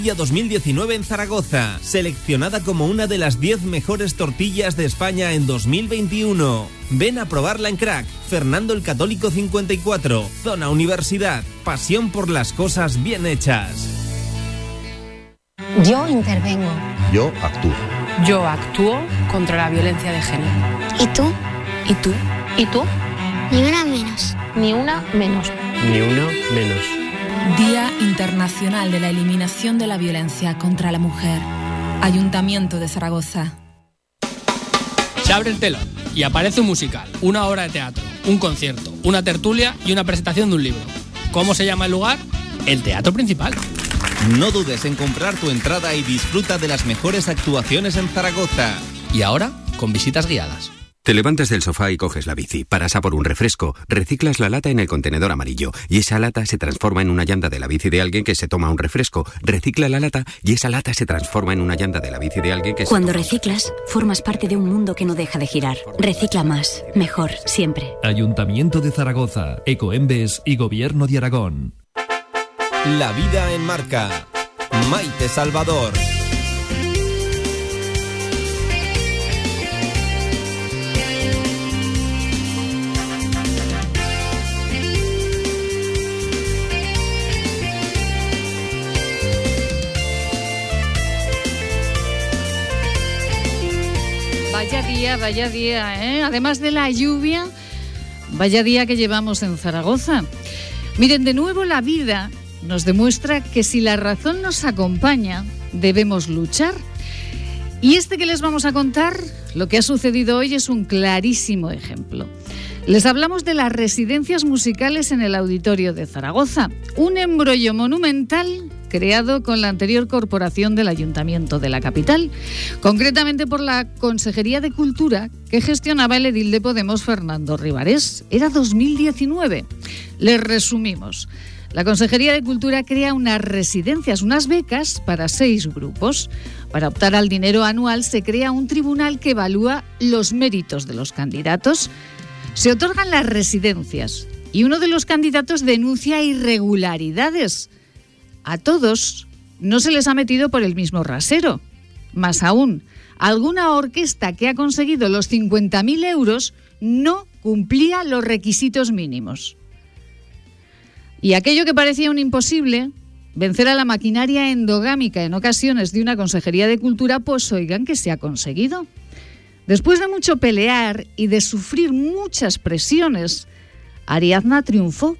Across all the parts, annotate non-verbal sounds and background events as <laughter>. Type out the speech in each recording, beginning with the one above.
Tortilla 2019 en Zaragoza, seleccionada como una de las 10 mejores tortillas de España en 2021. Ven a probarla en Crack, Fernando el Católico 54, Zona Universidad, pasión por las cosas bien hechas. Yo intervengo. Yo actúo. Yo actúo contra la violencia de género. ¿Y tú? ¿Y tú? ¿Y tú? Ni una menos. Ni una menos. Ni una menos. Día Internacional de la Eliminación de la Violencia contra la Mujer. Ayuntamiento de Zaragoza. Se abre el telón y aparece un musical, una obra de teatro, un concierto, una tertulia y una presentación de un libro. ¿Cómo se llama el lugar? El Teatro Principal. No dudes en comprar tu entrada y disfruta de las mejores actuaciones en Zaragoza. Y ahora, con visitas guiadas. Te levantas del sofá y coges la bici, paras a por un refresco, reciclas la lata en el contenedor amarillo y esa lata se transforma en una llanta de la bici de alguien que se toma un refresco, recicla la lata y esa lata se transforma en una llanta de la bici de alguien que se Cuando reciclas, formas parte de un mundo que no deja de girar. Recicla más, mejor, siempre. Ayuntamiento de Zaragoza, Ecoembes y Gobierno de Aragón. La vida en marca. Maite Salvador. Vaya día, vaya día, ¿eh? Además de la lluvia, vaya día que llevamos en Zaragoza. Miren, de nuevo la vida nos demuestra que si la razón nos acompaña, debemos luchar. Y este que les vamos a contar, lo que ha sucedido hoy es un clarísimo ejemplo. Les hablamos de las residencias musicales en el auditorio de Zaragoza, un embrollo monumental creado con la anterior corporación del Ayuntamiento de la capital, concretamente por la Consejería de Cultura que gestionaba el edil de Podemos Fernando Rivarés. Era 2019. Les resumimos. La Consejería de Cultura crea unas residencias, unas becas para seis grupos. Para optar al dinero anual se crea un tribunal que evalúa los méritos de los candidatos. Se otorgan las residencias y uno de los candidatos denuncia irregularidades. A todos no se les ha metido por el mismo rasero. Más aún, alguna orquesta que ha conseguido los 50.000 euros no cumplía los requisitos mínimos. Y aquello que parecía un imposible, vencer a la maquinaria endogámica en ocasiones de una Consejería de Cultura, pues oigan que se ha conseguido. Después de mucho pelear y de sufrir muchas presiones, Ariadna triunfó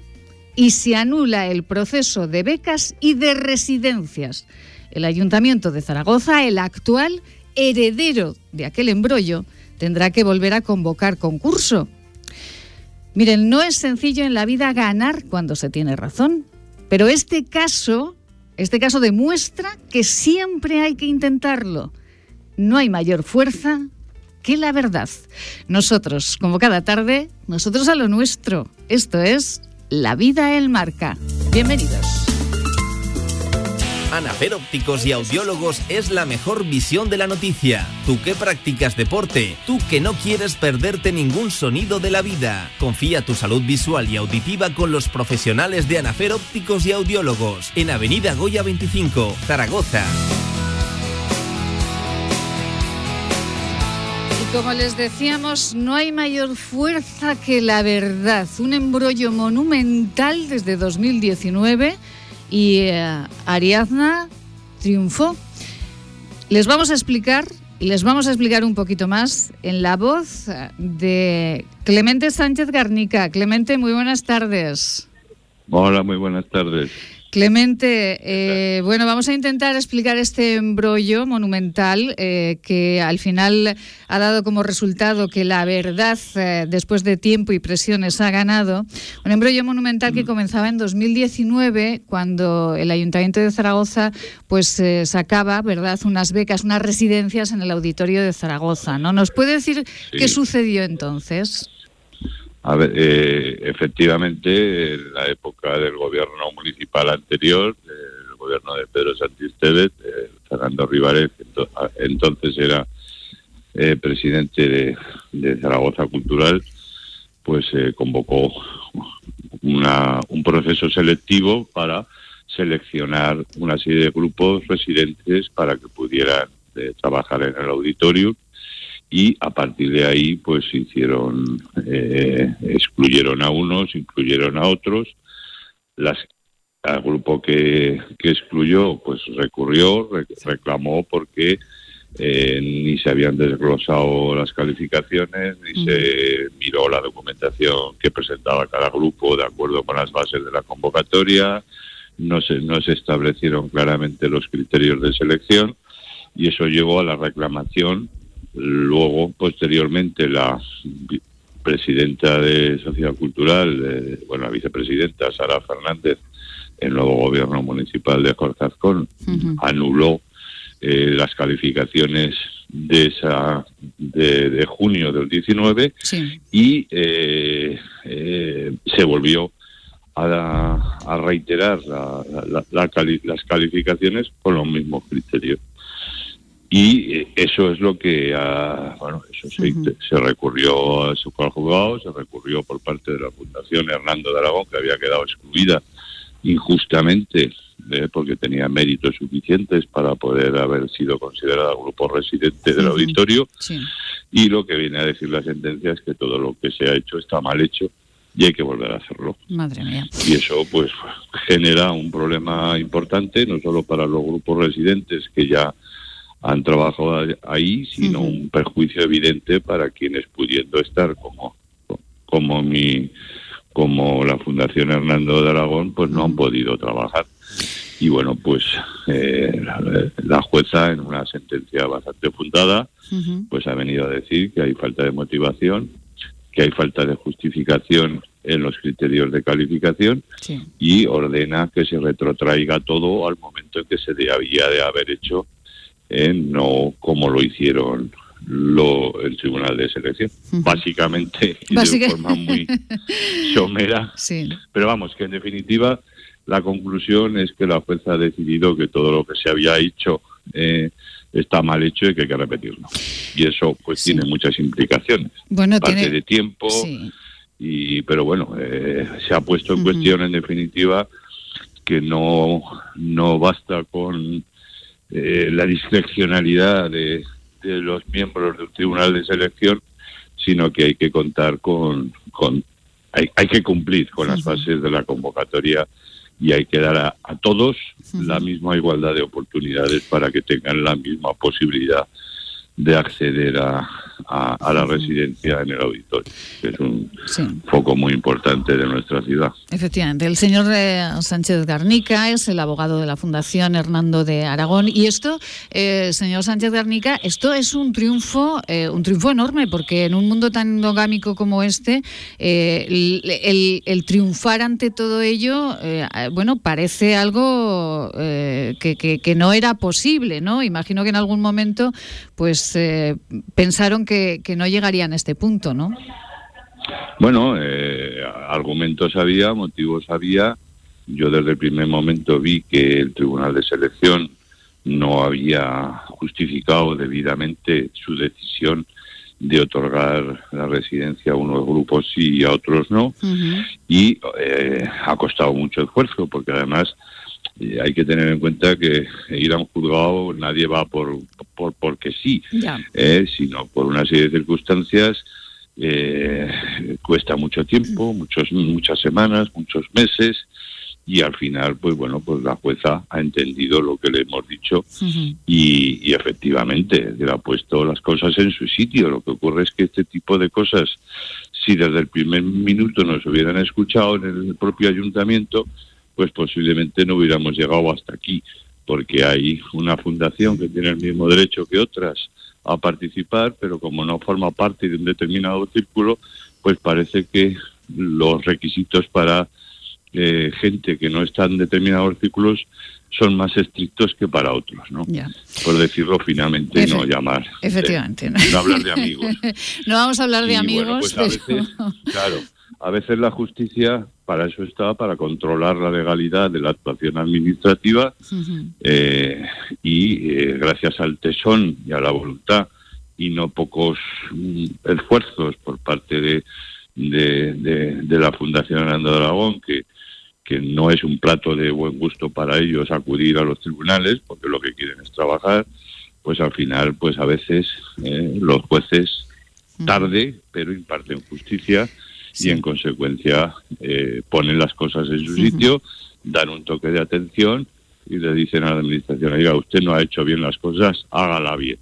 y se anula el proceso de becas y de residencias. El Ayuntamiento de Zaragoza, el actual heredero de aquel embrollo, tendrá que volver a convocar concurso. Miren, no es sencillo en la vida ganar cuando se tiene razón, pero este caso, este caso demuestra que siempre hay que intentarlo. No hay mayor fuerza que la verdad. Nosotros, como cada tarde, nosotros a lo nuestro. Esto es La vida en marca. Bienvenidos. Anafer Ópticos y Audiólogos es la mejor visión de la noticia. Tú que practicas deporte, tú que no quieres perderte ningún sonido de la vida. Confía tu salud visual y auditiva con los profesionales de Anafer Ópticos y Audiólogos en Avenida Goya 25, Zaragoza. Como les decíamos, no hay mayor fuerza que la verdad. Un embrollo monumental desde 2019 y eh, Ariadna triunfó. Les vamos a explicar les vamos a explicar un poquito más en la voz de Clemente Sánchez Garnica. Clemente, muy buenas tardes. Hola, muy buenas tardes. Clemente, eh, bueno, vamos a intentar explicar este embrollo monumental eh, que al final ha dado como resultado que la verdad, eh, después de tiempo y presiones, ha ganado. Un embrollo monumental que comenzaba en 2019, cuando el Ayuntamiento de Zaragoza pues sacaba, ¿verdad?, unas becas, unas residencias en el auditorio de Zaragoza. ¿no? ¿Nos puede decir Sí. qué sucedió entonces? A ver, eh, efectivamente, en la época del gobierno municipal anterior, el gobierno de Pedro Sánchez Tevez, eh, Fernando a- entonces era eh, presidente de, de Zaragoza Cultural, pues eh, convocó una- un proceso selectivo para seleccionar una serie de grupos residentes para que pudieran eh, trabajar en el auditorio y a partir de ahí pues hicieron eh, excluyeron a unos incluyeron a otros. Las al grupo que, que excluyó pues recurrió reclamó porque eh, ni se habían desglosado las calificaciones, ni se miró la documentación que presentaba cada grupo de acuerdo con las bases de la convocatoria, no se, no se establecieron claramente los criterios de selección y eso llevó a la reclamación. Luego, posteriormente, la presidenta de Sociedad Cultural, bueno, la vicepresidenta Sara Fernández, el nuevo gobierno municipal de Jorge Azcón, anuló eh, las calificaciones de esa de, junio del 19 y eh, eh, se volvió a, reiterar las calificaciones con los mismos criterios y eso es lo que bueno eso se, se recurrió a su juzgado se recurrió por parte de la fundación Hernando de Aragón que había quedado excluida injustamente ¿eh? porque tenía méritos suficientes para poder haber sido considerada grupo residente del auditorio. Y lo que viene a decir la sentencia es que todo lo que se ha hecho está mal hecho y hay que volver a hacerlo. Madre mía. Y eso pues genera un problema importante, no solo para los grupos residentes que ya han trabajado ahí, sino un perjuicio evidente para quienes pudiendo estar como, como mi como la Fundación Hernando de Aragón, pues no han podido trabajar. Y bueno, pues eh, la, jueza, en una sentencia bastante fundada, pues ha venido a decir que hay falta de motivación, que hay falta de justificación en los criterios de calificación y ordena que se retrotraiga todo al momento en que se debía de haber hecho, eh, no como lo hicieron lo, el Tribunal de Selección. Básicamente, <laughs> de forma muy somera. Pero vamos, que en definitiva la conclusión es que la jueza ha decidido que todo lo que se había hecho eh, está mal hecho y que hay que repetirlo. Y eso pues tiene muchas implicaciones. Bueno, Parte de tiempo, y, pero bueno, eh, se ha puesto en cuestión en definitiva que no, no basta con eh, la discrecionalidad de, de los miembros del Tribunal de Selección, sino que hay que contar con, con hay, hay que cumplir con las bases de la convocatoria y hay que dar a, todos la misma igualdad de oportunidades para que tengan la misma posibilidad de acceder a, a, la residencia en el auditorio, que es un foco muy importante de nuestra ciudad. Efectivamente, el señor eh, Sánchez Garnica es el abogado de la Fundación Hernando de Aragón y esto, eh, señor Sánchez Garnica, esto es un triunfo, eh, un triunfo enorme porque en un mundo tan endogámico como este, el, triunfar ante todo ello, bueno, parece algo que, que, no era posible, ¿no? Imagino que en algún momento, pues pensaron que que, no llegarían a este punto, ¿no? Bueno, eh, argumentos había, motivos había. Yo desde el primer momento vi que el Tribunal de Selección no había justificado debidamente su decisión de otorgar la residencia a unos grupos sí y a otros no. Y eh, ha costado mucho esfuerzo, porque además hay que tener en cuenta que ir a un juzgado nadie va por, por porque sí, eh, sino por una serie de circunstancias. Eh, cuesta mucho tiempo, muchos, muchas semanas, muchos meses, y al final, pues bueno, pues la jueza ha entendido lo que le hemos dicho y, y, efectivamente le ha puesto las cosas en su sitio. Lo que ocurre es que este tipo de cosas, si desde el primer minuto nos hubieran escuchado en el propio ayuntamiento, pues posiblemente no hubiéramos llegado hasta aquí, porque hay una fundación que tiene el mismo derecho que otras a participar, pero como no forma parte de un determinado círculo, pues parece que los requisitos para eh, gente que no está en determinados círculos son más estrictos que para otros, ¿no? Por decirlo finalmente, no llamar. Efectivamente. no hablar de amigos. <laughs> no vamos a hablar de amigos. Pues claro, a veces la justicia para eso está, para controlar la legalidad de la actuación administrativa eh, y eh, gracias al tesón y a la voluntad y no pocos mm, esfuerzos por parte de, de, la Fundación Hernando de Aragón, que, que no es un plato de buen gusto para ellos acudir a los tribunales, porque lo que quieren es trabajar, pues al final, pues a veces eh, los jueces tarde, pero imparten justicia y en consecuencia eh, ponen las cosas en su sitio, dan un toque de atención y le dicen a la administración, oiga, usted no ha hecho bien las cosas, hágala bien.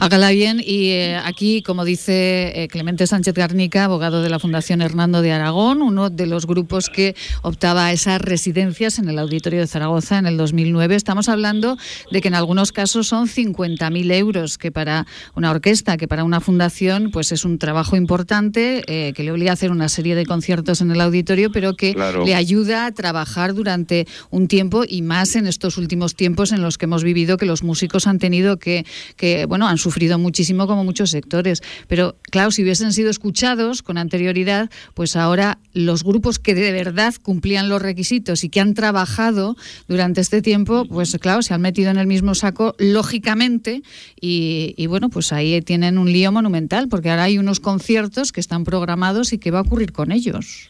Hágala bien y eh, aquí, como dice eh, Clemente Sánchez Garnica, abogado de la Fundación Hernando de Aragón, uno de los grupos que optaba a esas residencias en el Auditorio de Zaragoza en el 2009, estamos hablando de que en algunos casos son 50.000 euros, que para una orquesta, que para una fundación, pues es un trabajo importante, eh, que le obliga a hacer una serie de conciertos en el auditorio, pero que le ayuda a trabajar durante un tiempo y más en estos últimos tiempos en los que hemos vivido que los músicos han tenido que, que bueno, han sufrido muchísimo como muchos sectores. Pero claro, si hubiesen sido escuchados con anterioridad, pues ahora los grupos que de verdad cumplían los requisitos y que han trabajado durante este tiempo, pues claro, se han metido en el mismo saco, lógicamente, y, bueno, pues ahí tienen un lío monumental, porque ahora hay unos conciertos que están programados y qué va a ocurrir con ellos.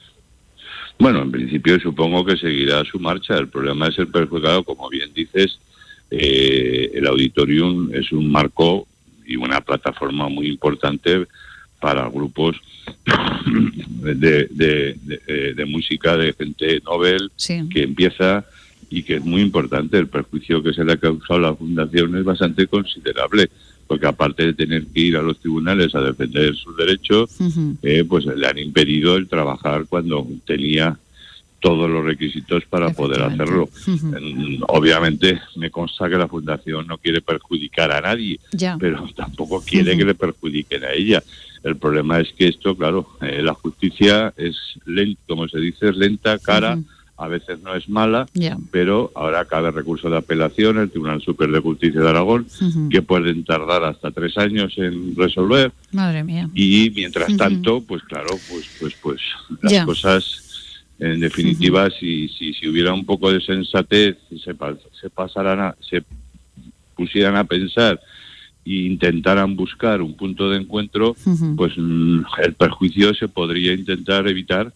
Bueno, en principio supongo que seguirá su marcha. El problema es el perjudicado, como bien dices, eh, el auditorium es un marco y una plataforma muy importante para grupos <coughs> de, de, música de gente novel que empieza y que es muy importante. El perjuicio que se le ha causado a la fundación es bastante considerable, porque aparte de tener que ir a los tribunales a defender sus derechos, eh, pues le han impedido el trabajar cuando tenía todos los requisitos para poder hacerlo. Obviamente me consta que la fundación no quiere perjudicar a nadie, pero <laughs> tampoco quiere que le perjudiquen a ella. El problema es que esto, claro, eh, la justicia es lenta, como se dice, es lenta, cara, a veces no es mala, pero ahora cabe recurso de apelación, el Tribunal Superior de Justicia de Aragón, que pueden tardar hasta tres años en resolver. Madre mía. Y mientras tanto, pues claro, pues pues pues las cosas en definitiva, si, si, si, hubiera un poco de sensatez, se, se pasaran a, se pusieran a pensar e intentaran buscar un punto de encuentro, pues mm, el perjuicio se podría intentar evitar,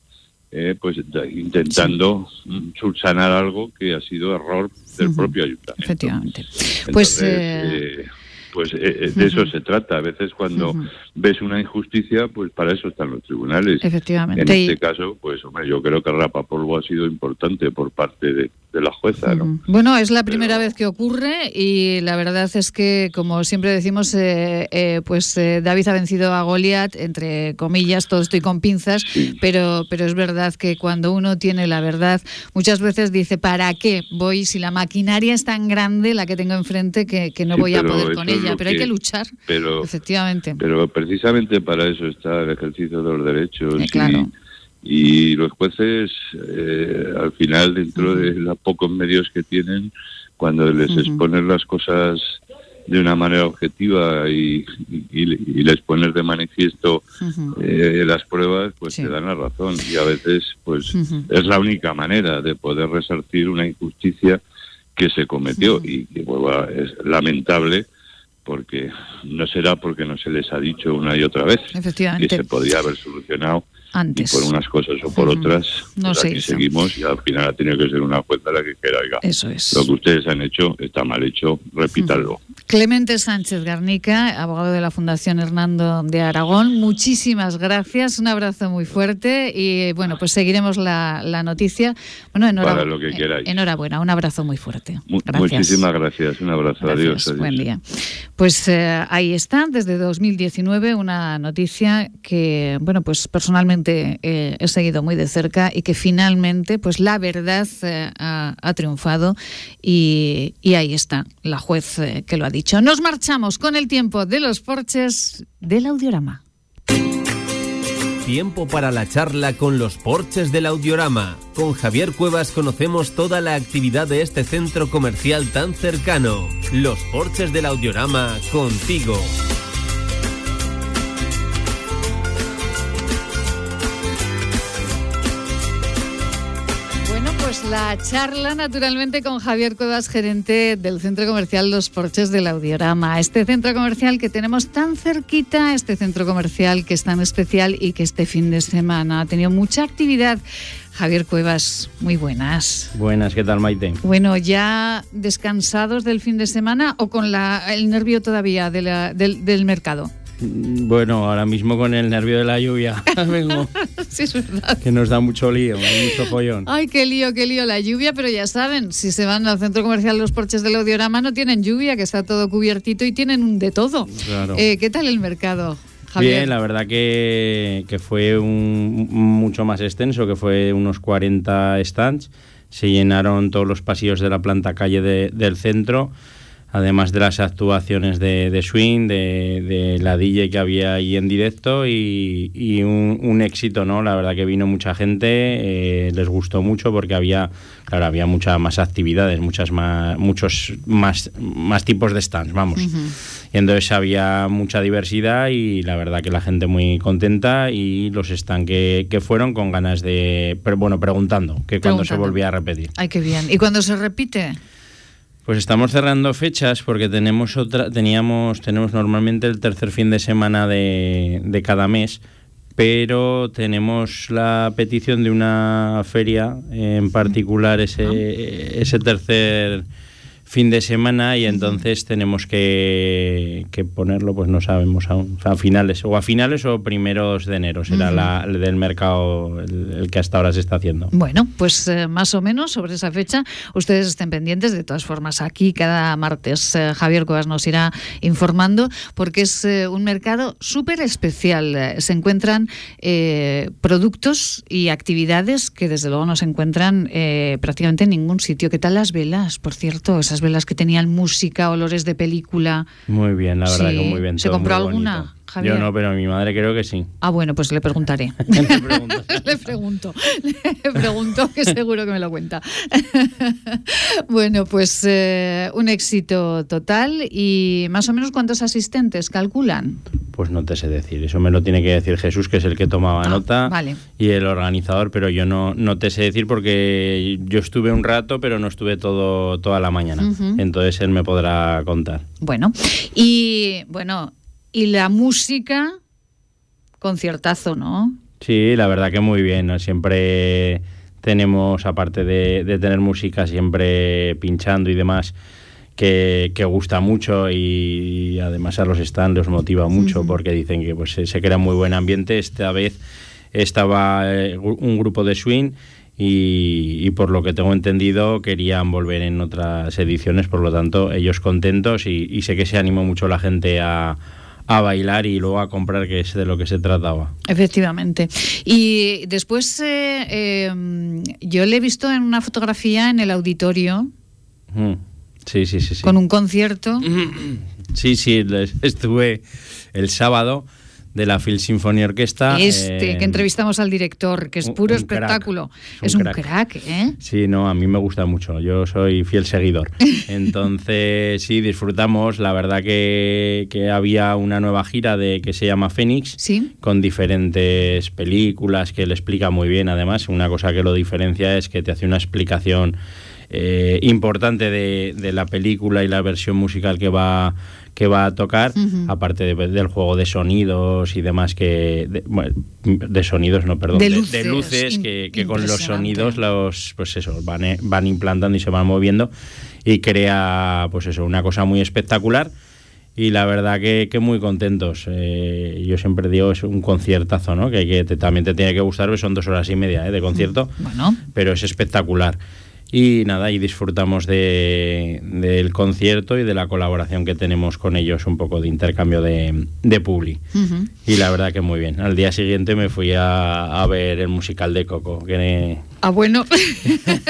eh, pues intentando mm, subsanar algo que ha sido error del propio ayuntamiento. Efectivamente. pues eh, pues eh, eh, de eso <laughs> se trata. A veces cuando ves una injusticia, pues para eso están los tribunales. Efectivamente. En este caso, pues hombre, yo creo que el rapapolvo ha sido importante por parte de, la jueza. ¿no? Bueno, es la primera vez que ocurre y la verdad es que, como siempre decimos, eh, pues David ha vencido a Goliat, entre comillas, todo estoy con pinzas, pero, pero es verdad que cuando uno tiene la verdad, muchas veces dice, ¿para qué voy si la maquinaria es tan grande la que tengo enfrente que, no voy a poder con ella? Pero hay que luchar, pero, efectivamente. Pero precisamente para eso está el ejercicio de los derechos. Eh, y, los jueces, eh, al final, dentro de los pocos medios que tienen, cuando les exponen las cosas de una manera objetiva y, les pones de manifiesto eh, las pruebas, pues te dan la razón. Y a veces, pues es la única manera de poder resarcir una injusticia que se cometió y que es lamentable porque no será porque no se les ha dicho una y otra vez que se podría haber solucionado antes. Y por unas cosas o por otras, no pues aquí seguimos y al final ha tenido que ser una jueza la que quiera, oiga, Eso es. lo que ustedes han hecho está mal hecho, repítanlo. Clemente Sánchez Garnica, abogado de la Fundación Hernando de Aragón, muchísimas gracias, un abrazo muy fuerte y bueno, pues seguiremos la, noticia. Bueno, enhorabuena, Para lo que queráis. enhorabuena, un abrazo muy fuerte. Muchísimas gracias, un abrazo, adiós, Buen día. Pues eh, ahí está, desde 2019, una noticia que, bueno, pues personalmente eh, he seguido muy de cerca y que finalmente pues la verdad eh, ha, triunfado y, ahí está la juez eh, que lo ha dicho. Nos marchamos con el tiempo de los porches del audiorama. Tiempo para la charla con los porches del audiorama. Con Javier Cuevas conocemos toda la actividad de este centro comercial tan cercano. Los porches del audiorama contigo. La charla naturalmente con Javier Cuevas, gerente del Centro Comercial Los Porches del Audiorama. Este centro comercial que tenemos tan cerquita, este centro comercial que es tan especial y que este fin de semana ha tenido mucha actividad. Javier Cuevas, muy buenas. Buenas, ¿qué tal Maite? Bueno, ¿ya descansados del fin de semana o con la, el nervio todavía de la, del, del mercado? Bueno, ahora mismo con el nervio de la lluvia <laughs> vengo. sí, es verdad. Que nos da mucho lío, mucho follón. Ay, qué lío, qué lío la lluvia, pero ya saben, si se van al centro comercial Los Porches del Audiorama no tienen lluvia, que está todo cubiertito y tienen un de todo. Claro. Eh, ¿Qué tal el mercado? Javier? Bien, la verdad que, que fue un, mucho más extenso, que fue unos 40 stands. Se llenaron todos los pasillos de la planta calle de- del centro además de las actuaciones de, de Swing, de, de la DJ que había ahí en directo y, y un, un éxito, ¿no? La verdad que vino mucha gente, eh, les gustó mucho porque había, claro, había muchas más actividades, muchas más, muchos más, más tipos de stands, vamos. Y entonces había mucha diversidad y la verdad que la gente muy contenta y los stands que, que fueron con ganas de, pero bueno, preguntando que cuando se volvía a repetir. Ay, qué bien. ¿Y cuando se repite? Pues estamos cerrando fechas porque tenemos otra, teníamos, tenemos normalmente el tercer fin de semana de, de cada mes, pero tenemos la petición de una feria en particular ese, ese tercer fin de semana y entonces tenemos que, que ponerlo, pues no sabemos aún, a finales, o a finales o primeros de enero será la, el del mercado el, el que hasta ahora se está haciendo. Bueno, pues eh, más o menos sobre esa fecha ustedes estén pendientes. De todas formas, aquí cada martes eh, Javier Cuevas nos irá informando porque es eh, un mercado súper especial. Se encuentran eh, productos y actividades que desde luego no se encuentran eh, prácticamente en ningún sitio. ¿Qué tal las velas, por cierto? Esas velas que tenían música, olores de película. Muy bien, la verdad Sí. que muy bien. ¿Se todo compró muy alguna. Javier? Yo no, pero mi madre creo que sí. Ah, bueno, pues le preguntaré. <laughs> le <laughs> pregunto, le pregunto que seguro que me lo cuenta. <laughs> bueno, pues eh, un éxito total y más o menos cuántos asistentes calculan. Pues no te sé decir. Eso me lo tiene que decir Jesús, que es el que tomaba nota, Ah, vale. y el organizador, pero yo no, no te sé decir porque yo estuve un rato, pero no estuve todo toda la mañana. Entonces él me podrá contar. Bueno, y bueno, y la música, conciertazo, ¿no? Sí, la verdad que muy bien. ¿no? Siempre tenemos, aparte de, de tener música, siempre pinchando y demás, que, que gusta mucho y además a los stands los motiva mucho porque dicen que pues, se- se crea muy buen ambiente. Esta vez estaba eh, un grupo de swing. Y, y por lo que tengo entendido querían volver en otras ediciones, por lo tanto ellos contentos y, y sé que se animó mucho la gente a, a bailar y luego a comprar, que es de lo que se trataba. Efectivamente. Y después eh, eh, yo le he visto en una fotografía en el auditorio Mm. Sí, sí, sí, sí. con un concierto. Sí, sí, estuve el sábado de la Phil Symphony Orquesta. Este, eh, que entrevistamos al director, que es puro un espectáculo. Es Es un un crack. crack, ¿eh? Sí, no, a mí me gusta mucho. Yo soy fiel seguidor. <laughs> Entonces, sí, disfrutamos. La verdad que, que había una nueva gira de que se llama Fénix, con diferentes películas que le explica muy bien. Además, una cosa que lo diferencia es que te hace una explicación eh, importante de, de la película y la versión musical que va que va a tocar, aparte de- del juego de sonidos y demás que de, bueno, de sonidos no perdón De luces, que, que con los sonidos los pues eso van, eh, van implantando y se van moviendo y crea pues eso una cosa muy espectacular y la verdad que, que muy contentos. Eh, yo siempre digo es un conciertazo no que, que te- también te tiene que gustar porque son dos horas y media eh, de concierto Bueno. pero es espectacular y nada y disfrutamos de, del concierto y de la colaboración que tenemos con ellos un poco de intercambio de, de publi y la verdad que muy bien. Al día siguiente me fui a, a ver el musical de Coco, que Ah, bueno. <laughs>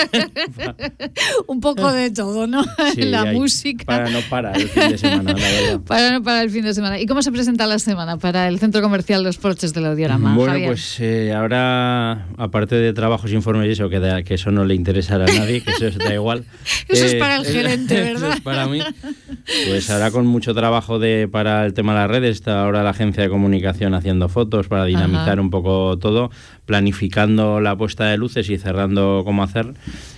un poco de todo, ¿no? <laughs> sí, la hay- música. Para no parar el fin de semana, la verdad. <laughs> Para, para el fin de semana. ¿Y cómo se presenta la semana para el Centro Comercial Los Porches del Audiorama? Bueno, Javier? pues eh, ahora, aparte de trabajos, informes y eso, que, da- que eso no le interesará a nadie, que eso da igual. Eso es Eh, para el gerente, eso ¿verdad? es para mí. Pues ahora con mucho trabajo de, para el tema de las redes, está ahora la agencia de comunicación haciendo fotos para dinamizar Ajá. un poco todo, planificando la puesta de luces y cerrando cómo hacer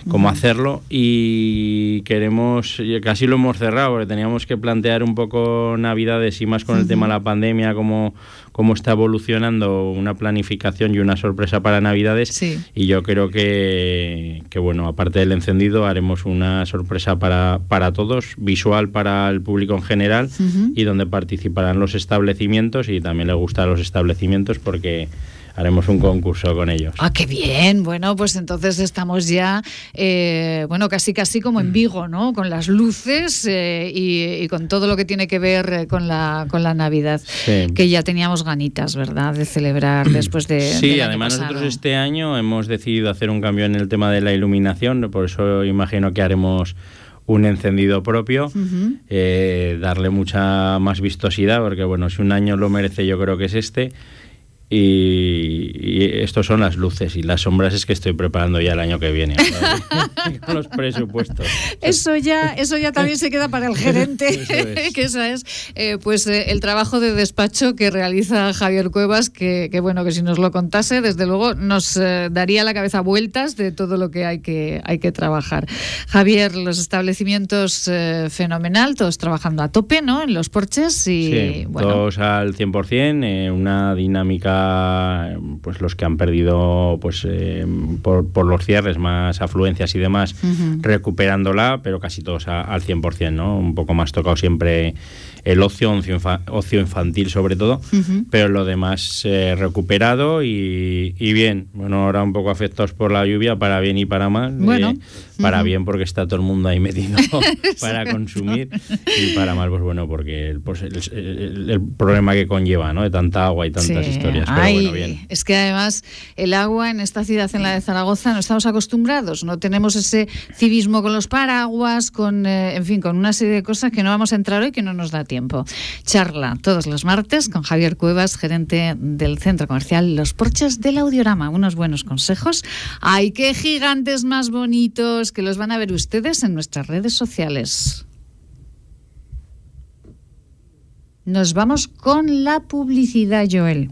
cómo hacerlo. Y queremos casi lo hemos cerrado porque teníamos que plantear un poco navidades y más con el tema de la pandemia cómo, cómo está evolucionando una planificación y una sorpresa para navidades. Y yo creo que, que bueno aparte del encendido haremos una sorpresa para, para todos visual para el público en general y donde participarán los establecimientos y también le gusta a los establecimientos porque haremos un concurso con ellos. Ah, qué bien. Bueno, pues entonces estamos ya, eh, bueno, casi casi como en Vigo, ¿no? Con las luces eh, y, con todo lo que tiene que ver eh, con la, con la Navidad, que ya teníamos ganitas, ¿verdad?, de celebrar después de... Sí, además nosotros este año hemos decidido hacer un cambio en el tema de la iluminación, por eso imagino que haremos un encendido propio, darle mucha más vistosidad, porque bueno, si un año lo merece yo creo que es este, y, estos son las luces y las sombras es que estoy preparando ya el año que viene <laughs> con los presupuestos. Eso ya, eso ya también se queda para el gerente, <laughs> <laughs> que esa es eh, pues eh, el trabajo de despacho que realiza Javier Cuevas, que, bueno, que si nos lo contase, desde luego nos eh, daría la cabeza vueltas de todo lo que hay que, hay que trabajar. Javier, los establecimientos fenomenal, todos trabajando a tope, ¿no? En los porches y bueno. Todos al 100%, una dinámica pues los que han perdido pues eh, por, los cierres más afluencias y demás recuperándola pero casi todos al 100% no un poco más tocado siempre el ocio, ocio, infantil sobre todo, pero lo demás eh, recuperado y, bien. Bueno, ahora un poco afectados por la lluvia, para bien y para mal. Bueno. Eh, para bien porque está todo el mundo ahí metido <laughs> para consumir y para mal, pues bueno, porque el, pues, el, problema que conlleva, ¿no? De tanta agua y tantas historias. Pero bueno, bien. Es que además el agua en esta ciudad, en la de Zaragoza, no estamos acostumbrados, no tenemos ese civismo con los paraguas, con, eh, en fin, con una serie de cosas que no vamos a entrar hoy que no nos da tiempo. Charla todos los martes con Javier Cuevas, gerente del centro comercial Los Porches del Audiorama. Unos buenos consejos. ¡Ay, qué gigantes más bonitos! Que los van a ver ustedes en nuestras redes sociales. Nos vamos con la publicidad, Joel.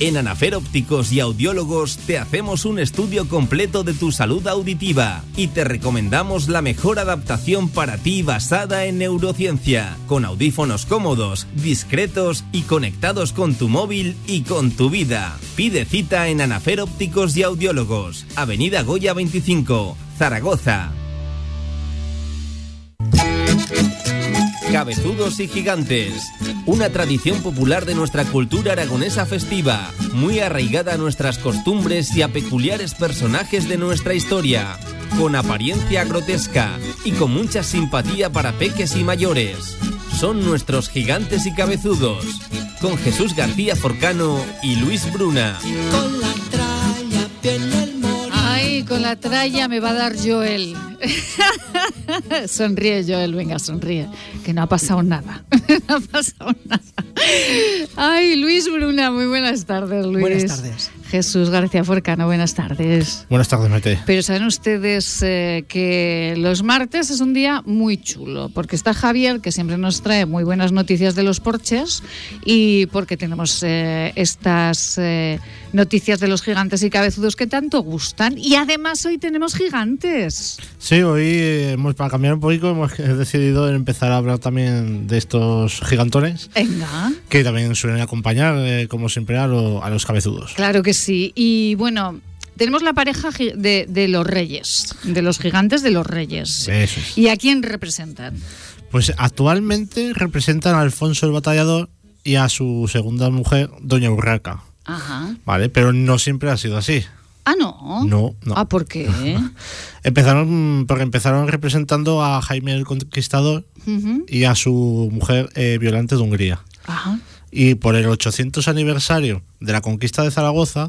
En Anafer Ópticos y Audiólogos te hacemos un estudio completo de tu salud auditiva y te recomendamos la mejor adaptación para ti basada en neurociencia, con audífonos cómodos, discretos y conectados con tu móvil y con tu vida. Pide cita en Anafer Ópticos y Audiólogos, Avenida Goya 25, Zaragoza. Cabezudos y Gigantes, una tradición popular de nuestra cultura aragonesa festiva, muy arraigada a nuestras costumbres y a peculiares personajes de nuestra historia, con apariencia grotesca y con mucha simpatía para peques y mayores. Son nuestros gigantes y cabezudos, con Jesús García Forcano y Luis Bruna. Con la Ay, con la tralla me va a dar Joel. <laughs> sonríe, Joel, venga, sonríe. Que no ha pasado nada. <laughs> no ha pasado nada. Ay, Luis Bruna, muy buenas tardes, Luis. Buenas tardes. Jesús García Forcano, buenas tardes. Buenas tardes, Mete. Pero saben ustedes eh, que los martes es un día muy chulo, porque está Javier, que siempre nos trae muy buenas noticias de los porches, y porque tenemos eh, estas eh, noticias de los gigantes y cabezudos que tanto gustan, y además hoy tenemos gigantes. Sí, hoy, hemos, para cambiar un poquito, hemos <laughs> decidido empezar a hablar también de estos gigantones. Venga. Que también suelen acompañar, como siempre, a, a los cabezudos. Claro que sí. Y bueno, tenemos la pareja de, los reyes, de los gigantes de los reyes. Eso ¿Y a quién representan? Pues actualmente representan a Alfonso el Batallador y a su segunda mujer, Doña Urraca. Ajá. ¿Vale? Pero no siempre ha sido así. Ah, no. No, no. Ah, ¿por qué? <laughs> Empezaron, porque empezaron representando a Jaime el Conquistador y a su mujer eh, Violante de Hungría. Ajá. Y por el 800 aniversario de la conquista de Zaragoza,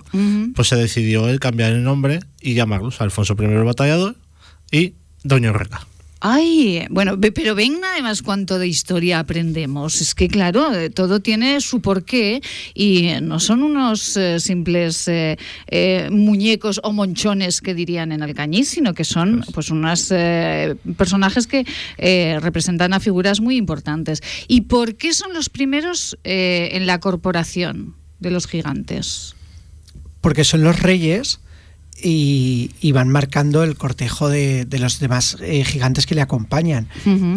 pues se decidió el cambiar el nombre y llamarlos Alfonso I el Batallador y Doña Urraca. Ay, bueno, pero ven además cuánto de historia aprendemos. Es que, claro, eh, todo tiene su porqué y no son unos eh, simples eh, eh, muñecos o monchones que dirían en Alcañiz, sino que son pues unos personajes que representan a figuras muy importantes. ¿Y por qué son los primeros eh, en la corporación de los gigantes? porque son los reyes y, y van marcando el cortejo de, de los demás eh, gigantes que le acompañan.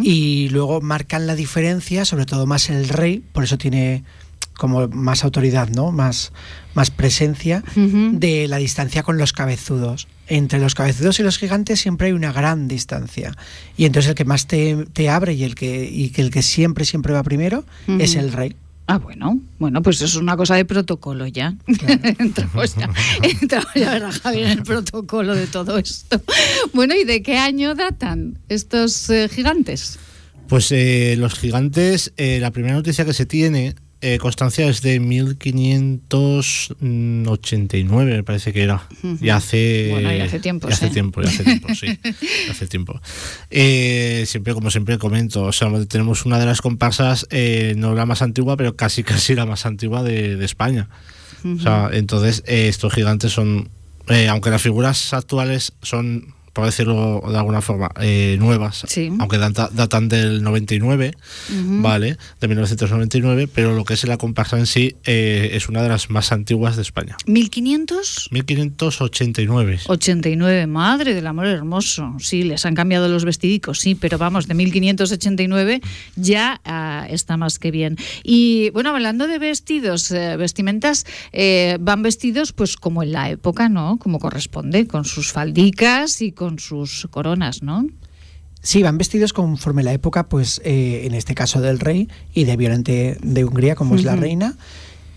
Y luego marcan la diferencia, sobre todo más el rey, por eso tiene como más autoridad, ¿no? Más, más presencia de la distancia con los cabezudos. Entre los cabezudos y los gigantes siempre hay una gran distancia. Y entonces el que más te, te abre y el que, y que el que siempre, siempre va primero es el rey. Ah, bueno, bueno, pues eso es una cosa de protocolo ya. <laughs> entramos ya, entramos ya, ¿verdad, Javier, en el protocolo de todo esto. Bueno, ¿y de qué año datan estos eh, gigantes? Pues eh, los gigantes, eh, la primera noticia que se tiene, eh, constancia es de 1589, me parece que era. Y hace. Bueno, y hace tiempo, y hace tiempo, y hace tiempo, sí. <laughs> hace tiempo. Eh, siempre, como siempre comento, o sea, tenemos una de las comparsas, eh, no la más antigua, pero casi <laughs> casi la más antigua de, de España. O sea, entonces eh, estos gigantes son, aunque las figuras actuales son, por decirlo de alguna forma, eh, nuevas, aunque data- datan del 99, Ujú. ¿vale? De 1999, pero lo que es la comparsa en sí eh, es una de las más antiguas de España. 1589, 1589. madre del amor hermoso. Sí, les han cambiado los vestidicos, sí, pero vamos, de 1589 ya ah, está más que bien. Y bueno, hablando de vestidos, eh, vestimentas, van vestidos pues como en la época, ¿no? Como corresponde, con sus faldicas y con sus coronas, ¿no? Sí, van vestidos conforme la época, pues eh, en este caso del rey y de Violante de Hungría, como es la reina.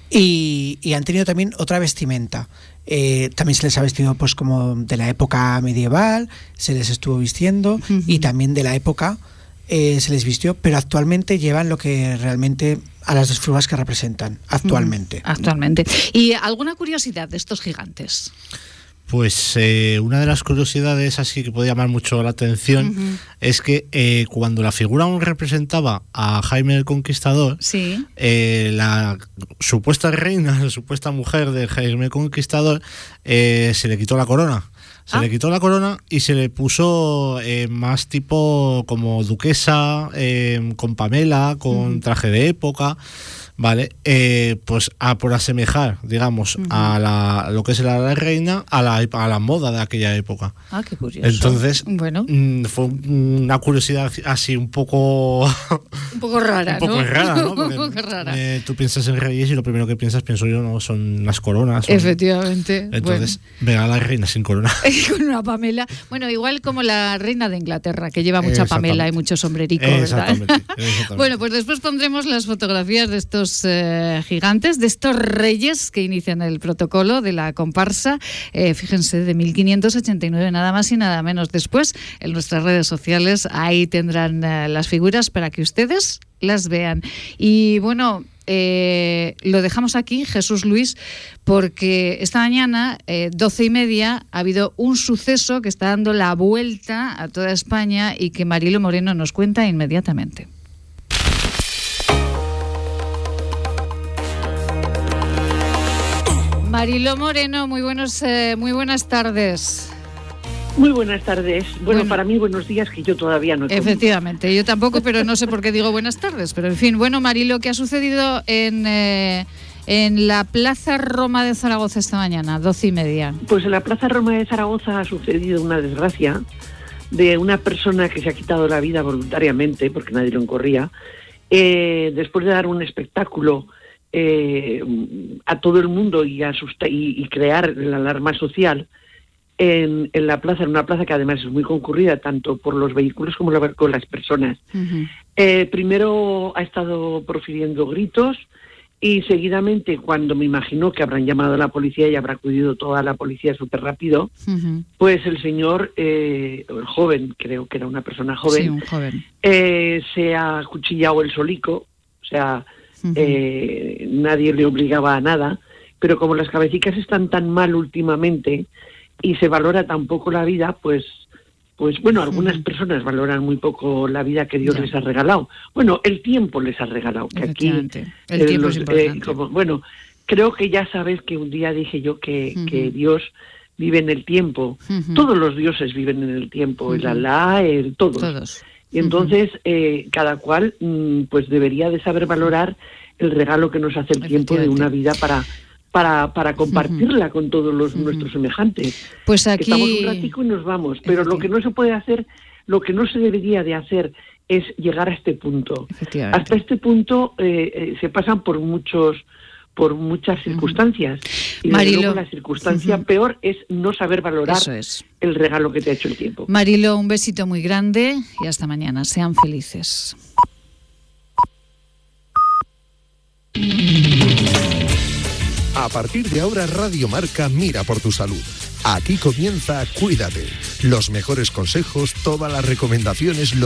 Y, y han tenido también otra vestimenta. Eh, también se les ha vestido pues como de la época medieval, se les estuvo vistiendo y también de la época eh, se les vistió, pero actualmente llevan lo que realmente a las dos figuras que representan, actualmente. Actualmente. ¿Y alguna curiosidad de estos gigantes? Pues eh, una de las curiosidades así que puede llamar mucho la atención es que eh, cuando la figura aún representaba a Jaime el Conquistador, Sí. eh, la supuesta reina, <laughs> la supuesta mujer de Jaime el Conquistador, eh, se le quitó la corona. Se Ah. le quitó la corona y se le puso eh, más tipo como duquesa, eh, con Pamela, con traje de época, ¿vale? Eh, pues a, por asemejar, digamos, a, la, lo que es la, reina, a la, a la moda de aquella época. Ah, qué curioso. Entonces, bueno, mm, fue una curiosidad así un poco... un poco rara, <laughs> <laughs> un poco rara, ¿no? un poco rara. eh, tú piensas en reyes y lo primero que piensas, pienso yo, no son las coronas. son- Efectivamente. Entonces, venga la reina sin corona. <laughs> Bueno, con una Pamela. Bueno, igual como la reina de Inglaterra, que lleva mucha Pamela y mucho sombrerico, ¿verdad? Exactamente, exactamente. Bueno, pues después pondremos las fotografías de estos eh, gigantes, de estos reyes que inician el protocolo de la comparsa, eh, fíjense, de 1589, nada más y nada menos. Después, en nuestras redes sociales, ahí tendrán eh, las figuras para que ustedes las vean. Y bueno, eh, lo dejamos aquí, Jesús Luis, porque esta mañana, eh, doce y media, ha habido un suceso que está dando la vuelta a toda España y que Marilo Moreno nos cuenta inmediatamente. Marilo Moreno, muy buenos, eh, muy buenas tardes. Muy buenas tardes. Bueno, Bueno. para mí buenos días que yo todavía no he comido. Efectivamente, yo tampoco, pero no sé por qué digo buenas tardes. Pero en fin, bueno, Marilo, ¿qué ha sucedido en, eh, en la Plaza Roma de Zaragoza esta mañana, doce y media? Pues en la Plaza Roma de Zaragoza ha sucedido una desgracia de una persona que se ha quitado la vida voluntariamente, porque nadie lo encorría, eh, después de dar un espectáculo eh, a todo el mundo y, asusta- y, y crear la alarma social, en, en la plaza, en una plaza que además es muy concurrida tanto por los vehículos como la- con las personas. Eh, primero ha estado profiriendo gritos y seguidamente cuando me imaginó que habrán llamado a la policía y habrá acudido toda la policía súper rápido, pues el señor, eh, el joven, creo que era una persona joven, Sí, un joven. eh, se ha cuchillado el solico, o sea, eh, nadie le obligaba a nada, pero como las cabecicas están tan mal últimamente y se valora tan poco la vida, pues, pues bueno, algunas personas valoran muy poco la vida que Dios Ya. les ha regalado. Bueno, el tiempo les ha regalado, que aquí. El eh, tiempo los- es eh, como- bueno, creo que ya sabes que un día dije yo que, que Dios vive en el tiempo. Todos los dioses viven en el tiempo, el. Alá, el todos. Todos. Y entonces eh, cada cual mm, pues debería de saber valorar el regalo que nos hace el tiempo de una vida para para, para compartirla con todos los nuestros semejantes. Pues Que Estamos aquí- un ratico y nos vamos, pero lo que no se puede hacer, lo que no se debería de hacer es llegar a este punto. Hasta este punto eh, eh, se pasan por muchos por muchas circunstancias y Marilo. luego la circunstancia peor es no saber valorar Eso es. el regalo que te ha hecho el tiempo. Marilo, un besito muy grande y hasta mañana. Sean felices. A partir de ahora, Radio Marca mira por tu salud. Aquí comienza Cuídate. Los mejores consejos, todas las recomendaciones. lo-